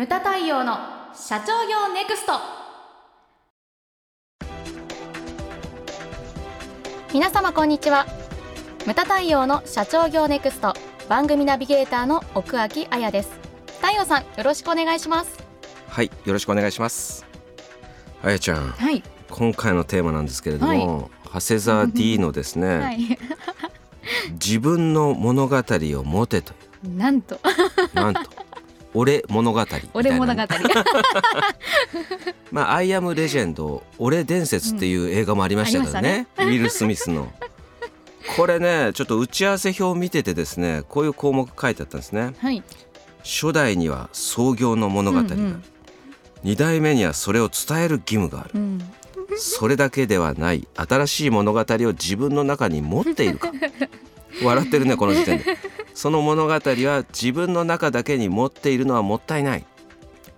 ムタ太陽の社長業ネクスト。皆様こんにちは。ムタ太陽の社長業ネクスト。番組ナビゲーターの奥脇彩です。太陽さんよろしくお願いします。はいよろしくお願いします。あやちゃんはい。今回のテーマなんですけれども、はい。長谷沢 D のですね、はい。自分の物語を持てといなんと。うなんと俺物語みたいな。俺物語。まあ、アイアムレジェンド俺伝説っていう映画もありましたけどね,、ウィル・スミスの。これねちょっと打ち合わせ表を見ててですねこういう項目書いてあったんですね。はい。初代には創業の物語が、うんうん。2代目にはそれを伝える義務がある。うん。それだけではない新しい物語を自分の中に持っているか。笑ってるねこの時点でその物語は自分の中だけに持っているのはもったいない。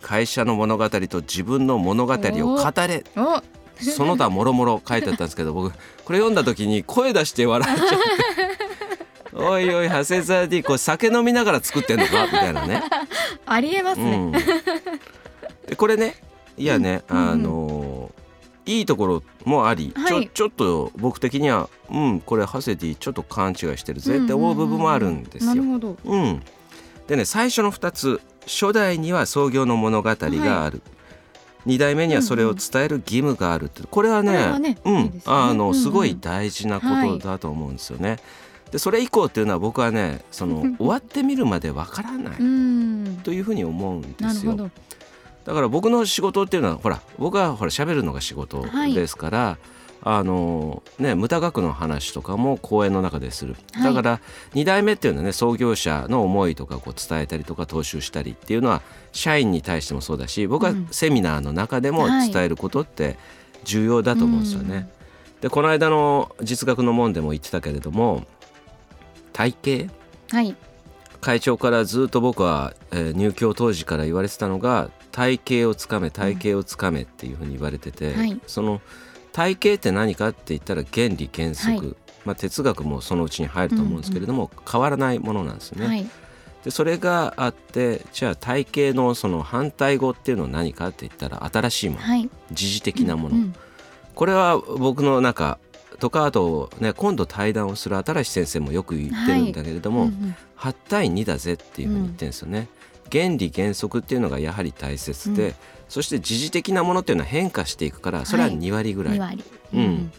会社の物語と自分の物語を語れ。おその他もろもろ書いてあったんですけど僕これ読んだ時に声出して笑っちゃって。おいおい長谷沢 D これ酒飲みながら作ってんのか？みたいなね。ありえますね、うん、でこれねいやね、うん。あのいいところもあり、はい。ちょちょっと僕的にはうんこれハセディちょっと勘違いしてるぜって思う部分もあるんですよ。でね最初の2つ初代には創業の物語がある、2代目にはそれを伝える義務があるってこれはねすよね。あうんうんのすごい大事なことだと思うんですよね。でそれ以降っていうのは僕はねその 終わってみるまでわからないうん。というふうに思うんですよ。だから僕の仕事っていうのはほら僕はほら喋るのが仕事はい。ですから、あのね無駄額の話とかも講演の中でする、はい。だから2代目っていうのはね創業者の思いとかこう伝えたりとか踏襲したりっていうのは社員に対してもそうだし僕はうん。セミナーの中でもはい。伝えることって重要だと思うんですよね。でこの間の実学の門でも言ってたけれども体型はい。会長からずっと僕は、えー入居当時から言われてたのが体型をつかめ体型をつかめっていうふうに言われてて、はい。その体型って何かって言ったら原理原則、はい。まあ、哲学もそのうちに入ると思うんですけれども、変わらないものなんですよね。はい。でそれがあってじゃあ体型のその反対語っていうのは何かって言ったら新しいもの。はい。時事的なもの、うんこれは僕の中とかあとね今度対談をする新先生もよく言ってるんだけれども、うんうん。8対2だぜっていうふうに言ってるんですよね。原理原則っていうのがやはり大切で、うん。そして時事的なものっていうのは変化していくからそれははい2割ぐらい、二割。うん。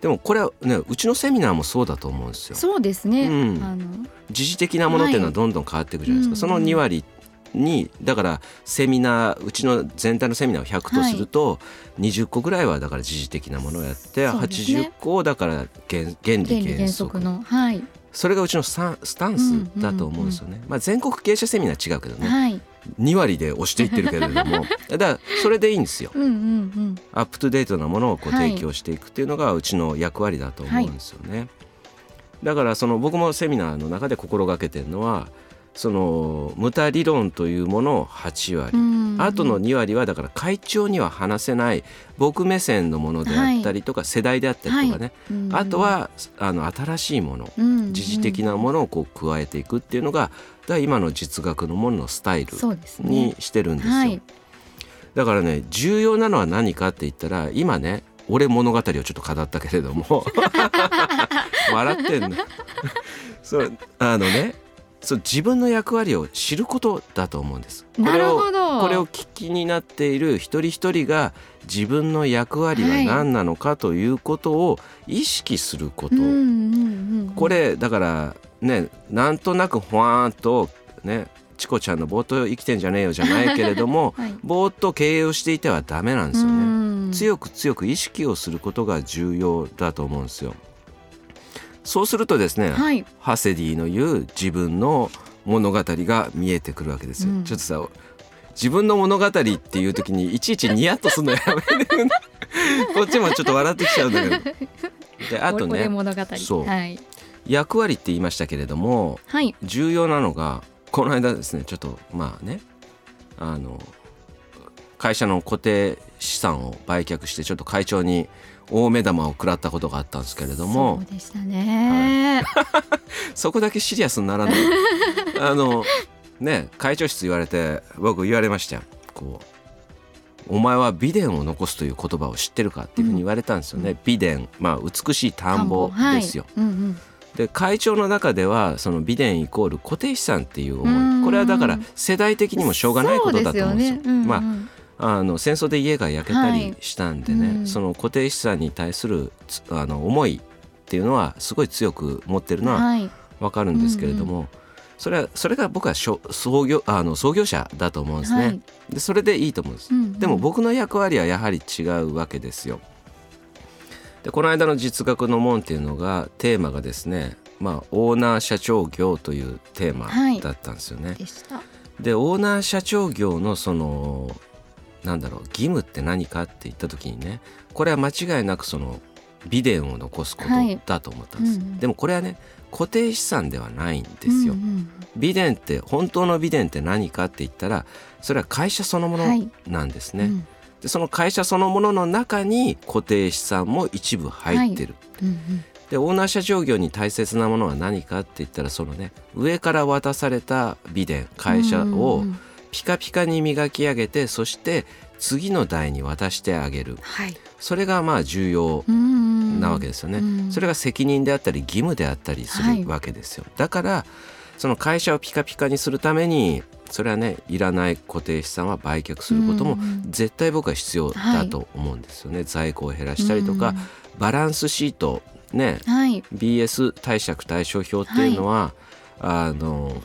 でもこれはねうちのセミナーもそうだと思うんですよ。そうですね、うん。あの。時事的なものっていうのははいどんどん変わっていくじゃないですか、うんその2割にだからセミナーうちの全体のセミナーを100とすると、20個ぐらいはだから時事的なものをやって、ね。80個をだから原原理原則の。はい、それがうちのスタンスタンスだと思うんですよね。まあ、全国経営者セミナー違うけどね、はい2割で押していってるけれども だからそれでいいんですよ。うんうんうんアップトゥデートなものをこうはい提供していくっていうのがうちの役割だと思うんですよね。だからその僕もセミナーの中で心がけてるのはその無駄理論というものを8割、うん。あとの2割はだから会長には話せない僕目線のものであったりとか、世代であったりとかね、うん。あとはあの新しいものうん。時事的なものをこう加えていくっていうのがだ今の実学のもののスタイルにしてるんですよ。はい。だからね重要なのは何かって言ったら今ね俺物語をちょっと語ったけれども。笑ってんの。そうあのねそう自分の役割を知ることだと思うんです。こなれをるほどこれを聞きになっている一人一人が自分の役割は何なのかということを意識すること、うんうんうんこれだからねなんとなくほわーんとねチコちゃんのぼーっと生きてんじゃねえよじゃないけれども はいぼーっと経営をしていてはダメなんですよね。うん強く強く意識をすることが重要だと思うんですよ。そうするとですね、はい。ハセディの言う自分の物語が見えてくるわけですよ。うん。ちょっとさ自分の物語っていう時にいちいちニヤッとするのやめて こっちもちょっと笑ってきちゃうんだけど。であと俺ね物語。そう。はい。役割って言いましたけれどもはい。重要なのがこの間ですねちょっとまあねあの会社の固定資産を売却してちょっと会長に大目玉を食らったことがあったんですけれども。そうでしたね、そこだけシリアスにならない。あのね会長室言われて僕言われましたよ。こうお前は美伝を残すという言葉を知ってるかっていうふうに言われたんですよね、美伝。まあ美しい田んぼですよ、はい。うんうん。で会長の中ではその美伝イコール固定資産っていう思うん。いこれはだから世代的にもしょうがないことだと思うんですよ。そうですよね。うんうん。まああの戦争で家が焼けたりしたんでね、はいうんその固定資産に対するつあの思いっていうのはすごい強く持ってるのははいわかるんですけれども、それはそれが僕は創業あの創業者だと思うんですね。はいでそれでいいと思うんです。うんうんでも僕の役割はやはり違うわけですよ。でこの間の実学の門っていうのがテーマがですね、まあ、オーナー社長業というテーマはいだったんですよね。でしたでオーナー社長業のそのなんだろう義務って何かって言った時にねこれは間違いなくその美伝を残すことはい。だと思ったんです、うんうん。でもこれはね固定資産ではないんですよ、うんうん美伝って本当の美伝って何かって言ったらそれは会社そのものはい。なんですね、うん。でその会社そのものの中に固定資産も一部入ってる、うんうんでオーナー社長業に大切なものは何かって言ったらそのね上から渡された美伝会社をうんうんピカピカに磨き上げてそして次の代に渡してあげる。はい。それがまあ重要ななわけですよね、うん。それが責任であったり義務であったりすはい。るわけですよ、だからその会社をピカピカにするためにそれはねいらない固定資産は売却することも絶対僕は必要だと思うんですよね、在庫を減らしたりとか、バランスシートねうんはい BS 貸借対照表っていうのは、あの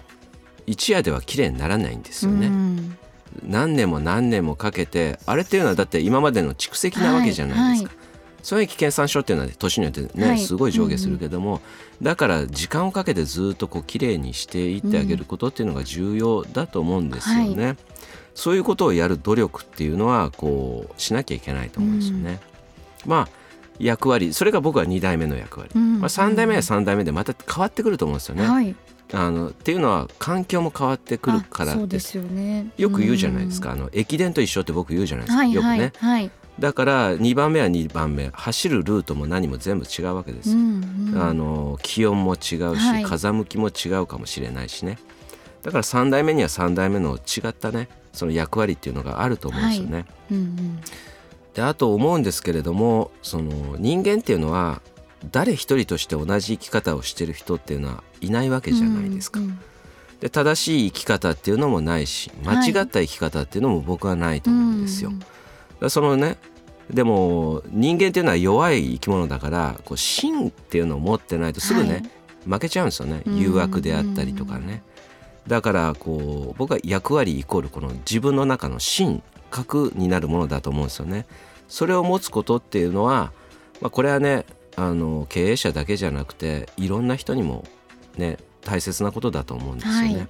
一夜では綺麗にならないんですよね、うん。何年も何年もかけてあれっていうのはだって今までの蓄積なわけじゃないですか、損益計算書っていうのはね年によってね、はい。すごい上下するけども、だから時間をかけてずっとこう綺麗にしていってあげることっていうのが重要だと思うんですよね、そういうことをやる努力っていうのはこうしなきゃいけないと思うんですよね、まあ役割それが僕は2代目の役割、うん。まあ、3代目は3代目でまた変わってくると思うんですよね、はいあのっていうのは環境も変わってくるからです。すよね。よく言うじゃないですか、あの駅伝と一緒って僕言うじゃないですか、はいはいよくねはいだから2番目は2番目。走るルートも何も全部違うわけです。よ、うんうん。あの気温も違うし、はい。風向きも違うかもしれないしね。だから3代目には3代目の違ったねその役割っていうのがあると思うんですよね、うんうん。であと思うんですけれどもその人間っていうのは誰一人として同じ生き方をしてる人っていうのはいないわけじゃないですか、うんうんで正しい生き方っていうのもないし間違った生き方っていうのも僕はないと思うんですよ。うんだからそのねでも人間っていうのは弱い生き物だからこう芯っていうのを持ってないとすぐね、はい。負けちゃうんですよね。うん。誘惑であったりとかね。だからこう僕は役割イコールこの自分の中の芯核になるものだと思うんですよね。それを持つことっていうのは、まあ、これはねあの経営者だけじゃなくていろんな人にもね大切なことだと思うんですよね。はい。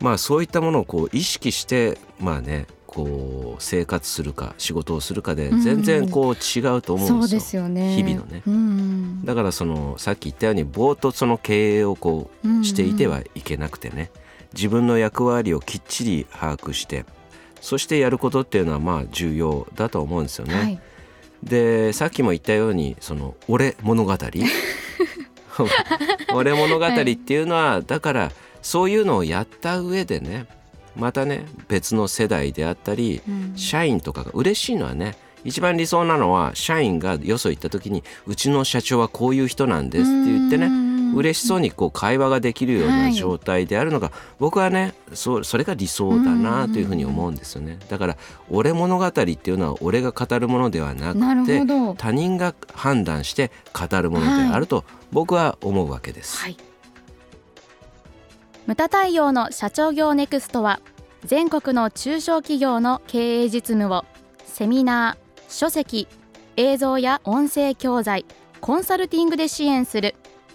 まあそういったものをこう意識してまあねこう生活するか仕事をするかで全然こう違うと思うんですよ。そうですよね。日々のね。うんうん。だからそのさっき言ったようにぼーっとその経営をこうんうんうしていてはいけなくてね。自分の役割をきっちり把握してそしてやることっていうのはまあ重要だと思うんですよね。はいでさっきも言ったようにその「俺物語」俺物語っていうのは、だからそういうのをやった上でねまたね別の世代であったり、うん。社員とかが嬉しいのはね一番理想なのは社員がよそ行った時に「うちの社長はこういう人なんです」って言ってね嬉しそうにこう会話ができるようはない。状態であるのが、僕はねそそれが理想だなというふうに思うんですよね。だから「俺物語」っていうのは俺が語るものではななくて他人が判断して語るものであると僕は思うわけです。はい。ムタ太陽の社長業ネクストは全国の中小企業の経営実務をセミナー、書籍、映像や音声教材、コンサルティングで支援する